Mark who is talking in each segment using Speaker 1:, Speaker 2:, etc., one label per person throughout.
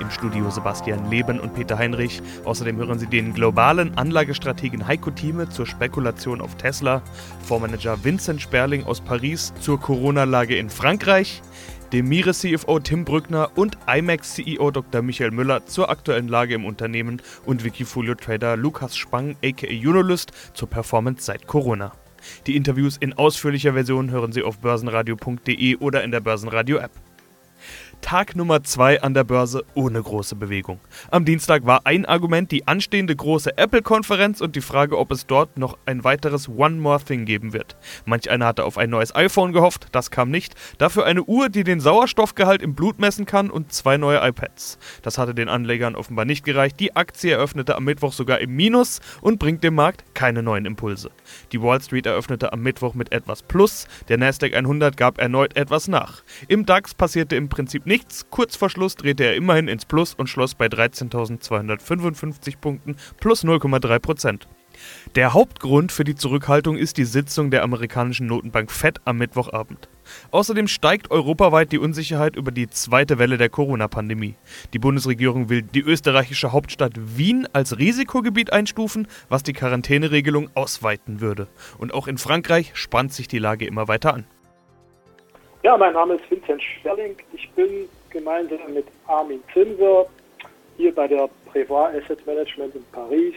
Speaker 1: Im Studio Sebastian Leben und Peter Heinrich. Außerdem hören Sie den globalen Anlagestrategen Heiko Thieme zur Spekulation auf Tesla, Fondsmanager Vincent Sperling aus Paris zur Corona-Lage in Frankreich, dem Mire-CFO Tim Brückner und IMAX-CEO Dr. Michael Müller zur aktuellen Lage im Unternehmen und Wikifolio-Trader Lukas Spang aka Unolist zur Performance seit Corona. Die Interviews in ausführlicher Version hören Sie auf börsenradio.de oder in der Börsenradio-App. Tag Nummer 2 an der Börse ohne große Bewegung. Am Dienstag war ein Argument die anstehende große Apple-Konferenz und die Frage, ob es dort noch ein weiteres One More Thing geben wird. Manch einer hatte auf ein neues iPhone gehofft, das kam nicht. Dafür eine Uhr, die den Sauerstoffgehalt im Blut messen kann und zwei neue iPads. Das hatte den Anlegern offenbar nicht gereicht. Die Aktie eröffnete am Mittwoch sogar im Minus und bringt dem Markt keine neuen Impulse. Die Wall Street eröffnete am Mittwoch mit etwas Plus, der Nasdaq 100 gab erneut etwas nach. Im DAX passierte im Prinzip nichts. Kurz vor Schluss drehte er immerhin ins Plus und schloss bei 13.255 Punkten plus 0,3 Prozent. Der Hauptgrund für die Zurückhaltung ist die Sitzung der amerikanischen Notenbank Fed am Mittwochabend. Außerdem steigt europaweit die Unsicherheit über die zweite Welle der Corona-Pandemie. Die Bundesregierung will die österreichische Hauptstadt Wien als Risikogebiet einstufen, was die Quarantäneregelung ausweiten würde. Und auch in Frankreich spannt sich die Lage immer weiter an.
Speaker 2: Ja, mein Name ist Vincent Sperling. Ich bin gemeinsam mit Armin Zinser hier bei der Prévoit Asset Management in Paris,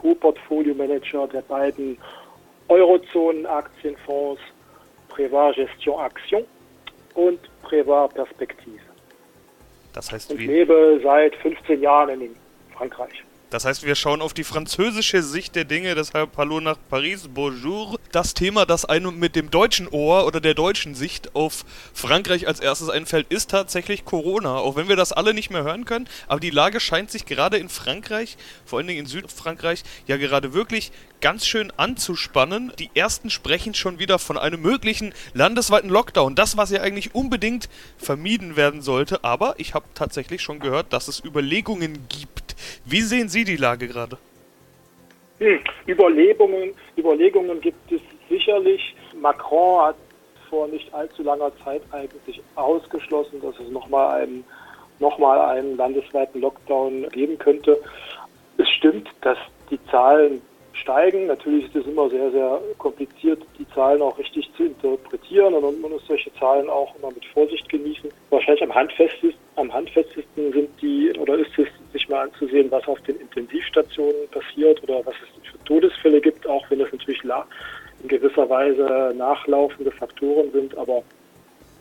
Speaker 2: Co-Portfolio Manager der beiden Eurozonen-Aktienfonds Prévoit Gestion Action und Prévoit Perspektive.
Speaker 1: Das heißt,
Speaker 2: Und
Speaker 1: wir,
Speaker 2: lebe seit 15 Jahren in Frankreich.
Speaker 1: Das heißt, wir schauen auf die französische Sicht der Dinge, deshalb Hallo nach Paris, bonjour. Das Thema, das einem mit dem deutschen Ohr oder der deutschen Sicht auf Frankreich als erstes einfällt, ist tatsächlich Corona. Auch wenn wir das alle nicht mehr hören können, aber die Lage scheint sich gerade in Frankreich, vor allen Dingen in Südfrankreich, ja gerade wirklich ganz schön anzuspannen. Die ersten sprechen schon wieder von einem möglichen landesweiten Lockdown. Das, was ja eigentlich unbedingt vermieden werden sollte. Aber ich habe tatsächlich schon gehört, dass es Überlegungen gibt. Wie sehen Sie die Lage gerade?
Speaker 2: Hm. Überlegungen, Überlegungen gibt es sicherlich. Macron hat vor nicht allzu langer Zeit eigentlich ausgeschlossen, dass es nochmal einen, noch einen landesweiten Lockdown geben könnte. Es stimmt, dass die Zahlen steigen. Natürlich ist es immer sehr, sehr kompliziert, die Zahlen auch richtig zu interpretieren und man muss solche Zahlen auch immer mit Vorsicht genießen. Wahrscheinlich am handfestesten, am handfestesten sind die, oder ist es, sich mal anzusehen, was auf den Intensivstationen passiert oder was es für Todesfälle gibt, auch wenn es natürlich in gewisser Weise nachlaufende Faktoren sind. Aber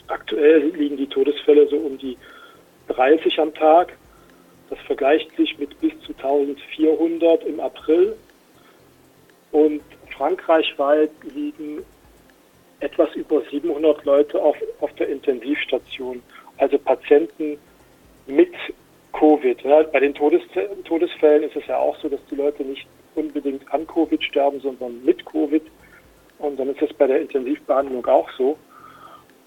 Speaker 2: aktuell liegen die Todesfälle so um die 30 am Tag. Das vergleicht sich mit bis zu 1400 im April. Und frankreichweit liegen etwas über 700 Leute auf, auf der Intensivstation, also Patienten mit Covid. Bei den Todes Todesfällen ist es ja auch so, dass die Leute nicht unbedingt an Covid sterben, sondern mit Covid. Und dann ist es bei der Intensivbehandlung auch so.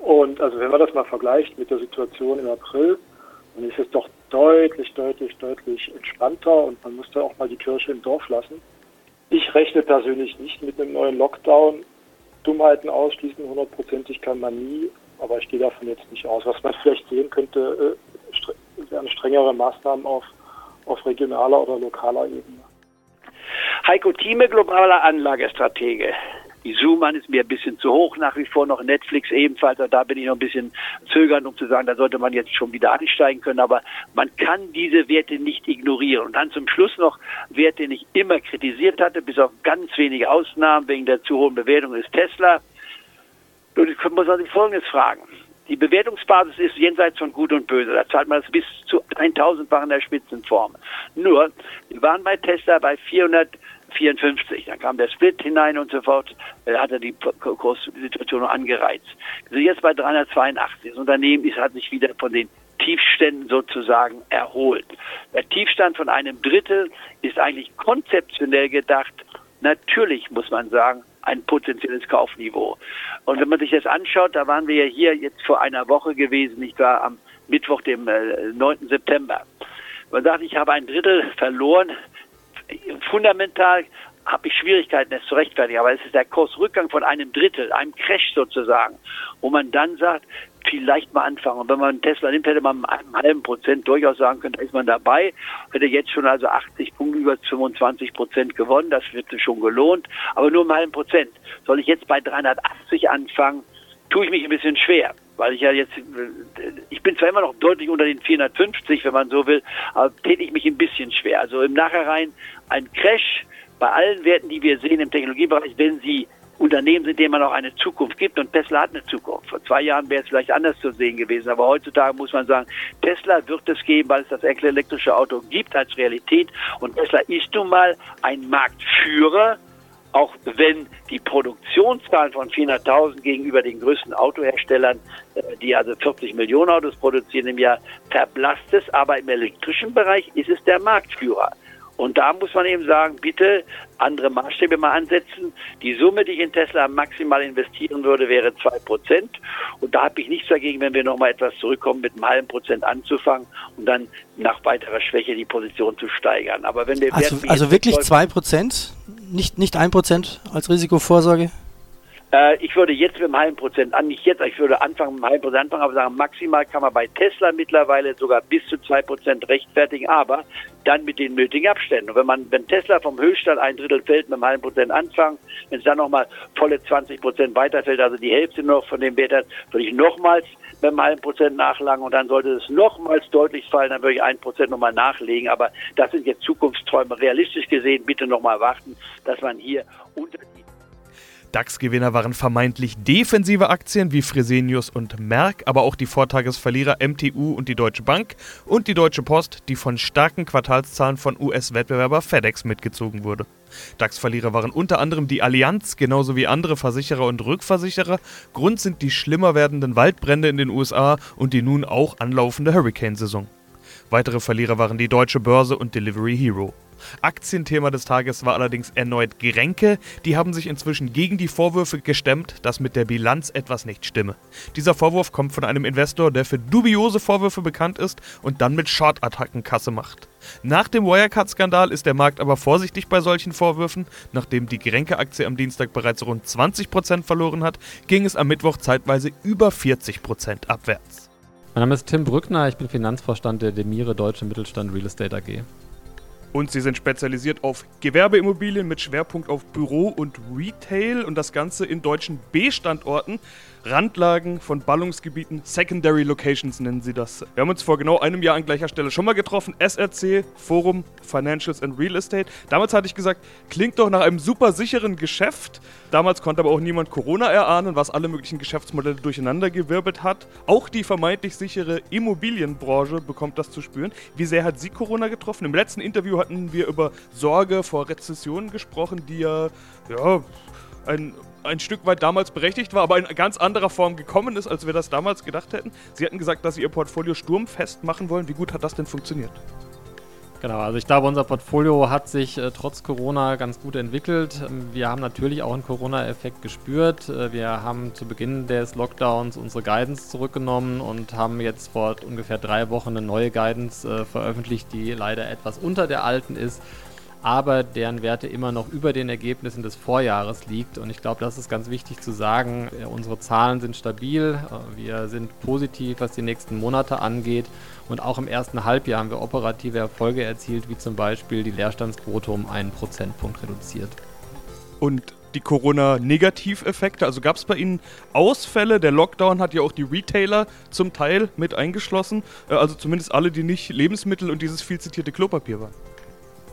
Speaker 2: Und also wenn man das mal vergleicht mit der Situation im April, dann ist es doch deutlich, deutlich, deutlich entspannter und man muss da auch mal die Kirche im Dorf lassen. Ich rechne persönlich nicht mit einem neuen Lockdown. Dummheiten ausschließen, hundertprozentig kann man nie, aber ich gehe davon jetzt nicht aus. Was man vielleicht sehen könnte, äh, wären strengere Maßnahmen auf, auf regionaler oder lokaler Ebene.
Speaker 3: Heiko Thieme, globaler Anlagestratege. Die Zoom-An ist mir ein bisschen zu hoch, nach wie vor noch Netflix ebenfalls. Da bin ich noch ein bisschen zögernd, um zu sagen, da sollte man jetzt schon wieder ansteigen können. Aber man kann diese Werte nicht ignorieren. Und dann zum Schluss noch Wert, den ich immer kritisiert hatte, bis auf ganz wenige Ausnahmen wegen der zu hohen Bewertung, ist Tesla. Nun muss man sich Folgendes fragen. Die Bewertungsbasis ist jenseits von Gut und Böse. Da zahlt man es bis zu 1000-fach in der Spitzenform. Nur, wir waren bei Tesla bei 454. Dann kam der Split hinein und so fort. Da hat er die Kurssituation angereizt. Wir sind jetzt bei 382. Das Unternehmen ist, hat sich wieder von den Tiefständen sozusagen erholt. Der Tiefstand von einem Drittel ist eigentlich konzeptionell gedacht. Natürlich muss man sagen, ein potenzielles Kaufniveau. Und wenn man sich das anschaut, da waren wir ja hier jetzt vor einer Woche gewesen, ich war am Mittwoch, dem äh, 9. September. Man sagt, ich habe ein Drittel verloren. Fundamental habe ich Schwierigkeiten, es zu rechtfertigen, aber es ist der Kursrückgang von einem Drittel, einem Crash sozusagen, wo man dann sagt, vielleicht mal anfangen. Und wenn man Tesla nimmt, hätte man mit einem halben Prozent durchaus sagen können, da ist man dabei, hätte jetzt schon also 80 Punkte über 25 Prozent gewonnen, das wird schon gelohnt, aber nur im halben Prozent. Soll ich jetzt bei 380 anfangen, tue ich mich ein bisschen schwer weil ich ja jetzt, ich bin zwar immer noch deutlich unter den 450, wenn man so will, aber täte ich mich ein bisschen schwer. Also im Nachhinein ein Crash bei allen Werten, die wir sehen im Technologiebereich, wenn sie Unternehmen sind, denen man auch eine Zukunft gibt und Tesla hat eine Zukunft. Vor zwei Jahren wäre es vielleicht anders zu sehen gewesen, aber heutzutage muss man sagen, Tesla wird es geben, weil es das elektrische Auto gibt als Realität und Tesla ist nun mal ein Marktführer auch wenn die Produktionszahlen von 400.000 gegenüber den größten Autoherstellern, äh, die also 40 Millionen Autos produzieren im Jahr, verblasst es, aber im elektrischen Bereich ist es der Marktführer. Und da muss man eben sagen, bitte andere Maßstäbe mal ansetzen. Die Summe, die ich in Tesla maximal investieren würde, wäre zwei Prozent. Und da habe ich nichts dagegen, wenn wir nochmal etwas zurückkommen, mit einem halben Prozent anzufangen und dann nach weiterer Schwäche die Position zu steigern. Aber wenn der
Speaker 4: also, also wirklich zwei Prozent, nicht nicht ein Prozent als Risikovorsorge?
Speaker 3: Äh, ich würde jetzt mit einem halben Prozent an, nicht jetzt, ich würde anfangen mit einem halben Prozent anfangen, aber sagen, maximal kann man bei Tesla mittlerweile sogar bis zu zwei Prozent rechtfertigen, aber dann mit den nötigen Abständen. Und wenn man, wenn Tesla vom Höchststand ein Drittel fällt, mit einem halben Prozent anfangen, wenn es dann nochmal volle 20 Prozent weiterfällt, also die Hälfte noch von dem Wert hat, würde ich nochmals mit einem halben Prozent nachlagen und dann sollte es nochmals deutlich fallen, dann würde ich ein Prozent nochmal nachlegen. Aber das sind jetzt Zukunftsträume. Realistisch gesehen, bitte nochmal warten, dass man hier unter
Speaker 1: DAX-Gewinner waren vermeintlich defensive Aktien wie Fresenius und Merck, aber auch die Vortagesverlierer MTU und die Deutsche Bank und die Deutsche Post, die von starken Quartalszahlen von US-Wettbewerber FedEx mitgezogen wurde. DAX-Verlierer waren unter anderem die Allianz, genauso wie andere Versicherer und Rückversicherer. Grund sind die schlimmer werdenden Waldbrände in den USA und die nun auch anlaufende Hurricane-Saison. Weitere Verlierer waren die Deutsche Börse und Delivery Hero. Aktienthema des Tages war allerdings erneut Gerenke. Die haben sich inzwischen gegen die Vorwürfe gestemmt, dass mit der Bilanz etwas nicht stimme. Dieser Vorwurf kommt von einem Investor, der für dubiose Vorwürfe bekannt ist und dann mit Short-Attacken Kasse macht. Nach dem Wirecard-Skandal ist der Markt aber vorsichtig bei solchen Vorwürfen. Nachdem die Gerenke-Aktie am Dienstag bereits rund 20% verloren hat, ging es am Mittwoch zeitweise über 40% abwärts.
Speaker 5: Mein Name ist Tim Brückner, ich bin Finanzvorstand der Demire Deutsche Mittelstand Real Estate AG.
Speaker 1: Und sie sind spezialisiert auf Gewerbeimmobilien mit Schwerpunkt auf Büro und Retail und das Ganze in deutschen B-Standorten. Randlagen von Ballungsgebieten, Secondary Locations nennen sie das. Wir haben uns vor genau einem Jahr an gleicher Stelle schon mal getroffen. SRC, Forum Financials and Real Estate. Damals hatte ich gesagt, klingt doch nach einem super sicheren Geschäft. Damals konnte aber auch niemand Corona erahnen, was alle möglichen Geschäftsmodelle durcheinandergewirbelt hat. Auch die vermeintlich sichere Immobilienbranche bekommt das zu spüren. Wie sehr hat sie Corona getroffen? Im letzten Interview hatten wir über Sorge vor Rezessionen gesprochen, die ja, ja ein ein Stück weit damals berechtigt war, aber in ganz anderer Form gekommen ist, als wir das damals gedacht hätten. Sie hatten gesagt, dass Sie Ihr Portfolio sturmfest machen wollen. Wie gut hat das denn funktioniert?
Speaker 5: Genau, also ich glaube, unser Portfolio hat sich äh, trotz Corona ganz gut entwickelt. Ähm, wir haben natürlich auch einen Corona-Effekt gespürt. Äh, wir haben zu Beginn des Lockdowns unsere Guidance zurückgenommen und haben jetzt vor ungefähr drei Wochen eine neue Guidance äh, veröffentlicht, die leider etwas unter der alten ist aber deren Werte immer noch über den Ergebnissen des Vorjahres liegt. Und ich glaube, das ist ganz wichtig zu sagen. Unsere Zahlen sind stabil, wir sind positiv, was die nächsten Monate angeht. Und auch im ersten Halbjahr haben wir operative Erfolge erzielt, wie zum Beispiel die Leerstandsquote um einen Prozentpunkt reduziert.
Speaker 1: Und die Corona-Negativeffekte? Also gab es bei Ihnen Ausfälle? Der Lockdown hat ja auch die Retailer zum Teil mit eingeschlossen. Äh, also zumindest alle, die nicht Lebensmittel und dieses viel zitierte Klopapier waren.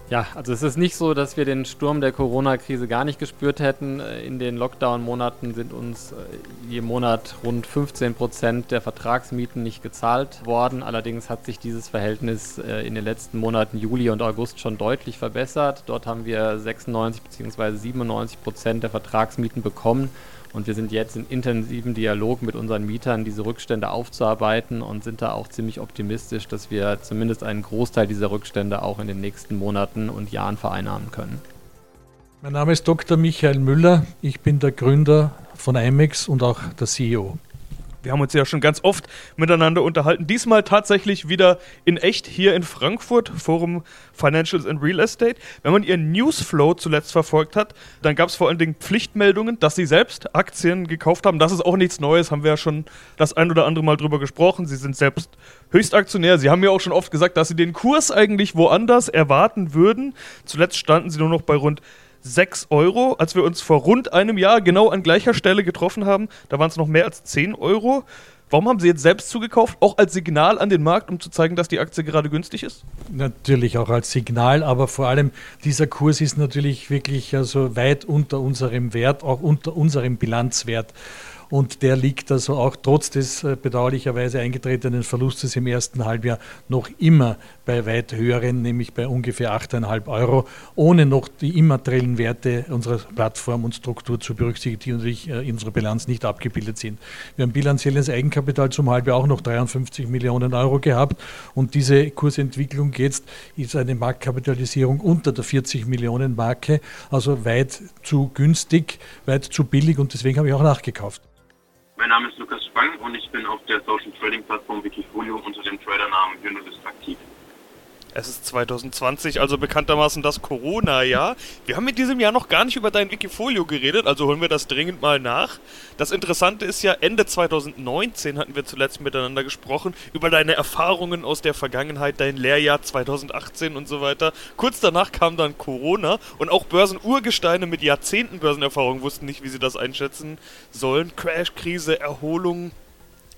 Speaker 5: Ja, also es ist nicht so, dass wir den Sturm der Corona-Krise gar nicht gespürt hätten. In den Lockdown-Monaten sind uns äh, je Monat rund 15 Prozent der Vertragsmieten nicht gezahlt worden. Allerdings hat sich dieses Verhältnis äh, in den letzten Monaten Juli und August schon deutlich verbessert. Dort haben wir 96 bzw. 97 Prozent der Vertragsmieten bekommen. Und wir sind jetzt in intensiven Dialog mit unseren Mietern, diese Rückstände aufzuarbeiten und sind da auch ziemlich optimistisch, dass wir zumindest einen Großteil dieser Rückstände auch in den nächsten Monaten und Jahren vereinnahmen können.
Speaker 6: Mein Name ist Dr. Michael Müller. Ich bin der Gründer von IMEX und auch der CEO.
Speaker 1: Wir haben uns ja schon ganz oft miteinander unterhalten. Diesmal tatsächlich wieder in echt hier in Frankfurt, Forum Financials and Real Estate. Wenn man Ihren Newsflow zuletzt verfolgt hat, dann gab es vor allen Dingen Pflichtmeldungen, dass Sie selbst Aktien gekauft haben. Das ist auch nichts Neues, haben wir ja schon das ein oder andere Mal drüber gesprochen. Sie sind selbst Höchstaktionär. Sie haben ja auch schon oft gesagt, dass Sie den Kurs eigentlich woanders erwarten würden. Zuletzt standen Sie nur noch bei rund 6 Euro. Als wir uns vor rund einem Jahr genau an gleicher Stelle getroffen haben, da waren es noch mehr als 10 Euro. Warum haben Sie jetzt selbst zugekauft, auch als Signal an den Markt, um zu zeigen, dass die Aktie gerade günstig ist?
Speaker 6: Natürlich auch als Signal, aber vor allem dieser Kurs ist natürlich wirklich also weit unter unserem Wert, auch unter unserem Bilanzwert. Und der liegt also auch trotz des äh, bedauerlicherweise eingetretenen Verlustes im ersten Halbjahr noch immer bei weit höheren, nämlich bei ungefähr 8,5 Euro, ohne noch die immateriellen Werte unserer Plattform und Struktur zu berücksichtigen, die natürlich äh, in unserer Bilanz nicht abgebildet sind. Wir haben bilanzielles Eigenkapital zum Halbjahr auch noch 53 Millionen Euro gehabt und diese Kursentwicklung jetzt ist eine Marktkapitalisierung unter der 40 Millionen Marke, also weit zu günstig, weit zu billig und deswegen habe ich auch nachgekauft.
Speaker 7: Auf der Social Trading Plattform Wikifolio unter dem Tradernamen Unilist aktiv.
Speaker 1: Es ist 2020, also bekanntermaßen das Corona-Jahr. Wir haben in diesem Jahr noch gar nicht über dein Wikifolio geredet, also holen wir das dringend mal nach. Das Interessante ist ja, Ende 2019 hatten wir zuletzt miteinander gesprochen über deine Erfahrungen aus der Vergangenheit, dein Lehrjahr 2018 und so weiter. Kurz danach kam dann Corona und auch Börsenurgesteine mit Jahrzehnten Börsenerfahrung wussten nicht, wie sie das einschätzen sollen. Crash, Krise, Erholung,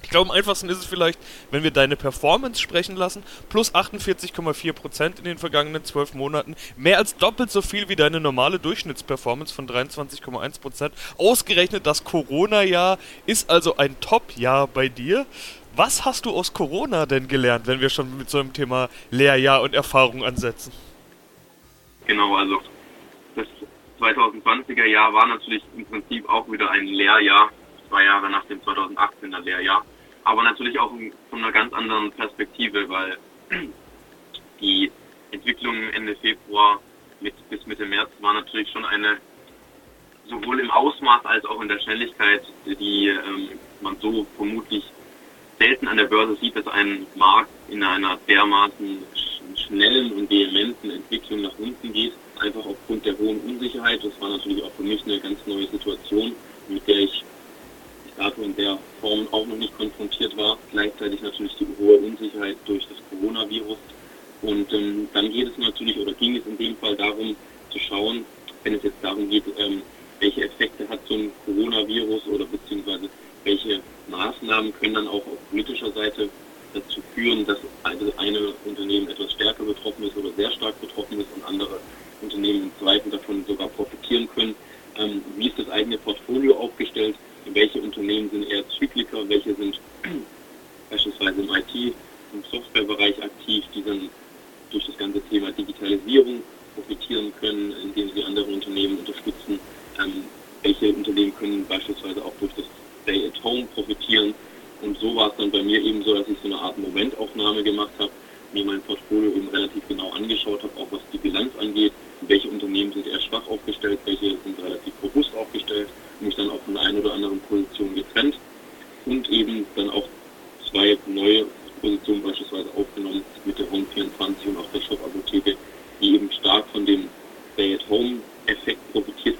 Speaker 1: ich glaube, am einfachsten ist es vielleicht, wenn wir deine Performance sprechen lassen, plus 48,4% in den vergangenen 12 Monaten, mehr als doppelt so viel wie deine normale Durchschnittsperformance von 23,1%. Ausgerechnet das Corona-Jahr ist also ein Top-Jahr bei dir. Was hast du aus Corona denn gelernt, wenn wir schon mit so einem Thema Lehrjahr und Erfahrung ansetzen?
Speaker 7: Genau, also das 2020er Jahr war natürlich im Prinzip auch wieder ein Lehrjahr zwei Jahre nach dem 2018er Lehrjahr. Aber natürlich auch von einer ganz anderen Perspektive, weil die Entwicklung Ende Februar mit, bis Mitte März war natürlich schon eine sowohl im Ausmaß als auch in der Schnelligkeit, die ähm, man so vermutlich selten an der Börse sieht, dass ein Markt in einer dermaßen schnellen und vehementen Entwicklung nach unten geht, einfach aufgrund der hohen Unsicherheit. Das war natürlich auch für mich eine ganz neue Situation, mit der ich dato in der Form auch noch nicht konfrontiert war. Gleichzeitig natürlich die hohe Unsicherheit durch das Coronavirus. Und ähm, dann geht es natürlich oder ging es in dem Fall darum zu schauen, wenn es jetzt darum geht, ähm, welche Effekte hat so ein Coronavirus oder beziehungsweise welche Maßnahmen können dann auch auf politischer Seite dazu führen, dass also eine Unternehmen etwas stärker betroffen ist oder sehr stark betroffen ist und andere Unternehmen im Zweifel davon sogar profitieren können. Ähm, wie ist das eigene Portfolio aufgestellt? welche Unternehmen sind eher Zykliker, welche sind beispielsweise im IT- und Softwarebereich aktiv, die dann durch das ganze Thema Digitalisierung profitieren können, indem sie andere Unternehmen unterstützen. Ähm, welche Unternehmen können beispielsweise auch durch das Stay at Home profitieren. Und so war es dann bei mir eben so, dass ich so eine Art Momentaufnahme gemacht habe, mir mein Portfolio eben relativ genau angeschaut habe, auch was die Bilanz angeht, welche Unternehmen sind eher schwach aufgestellt, welche sind relativ robust aufgestellt mich dann auch von der einen oder anderen Position getrennt und eben dann auch zwei neue Positionen beispielsweise aufgenommen mit der Home 24 und auch der Shop Apotheke, die eben stark von dem Stay-at-Home-Effekt profitiert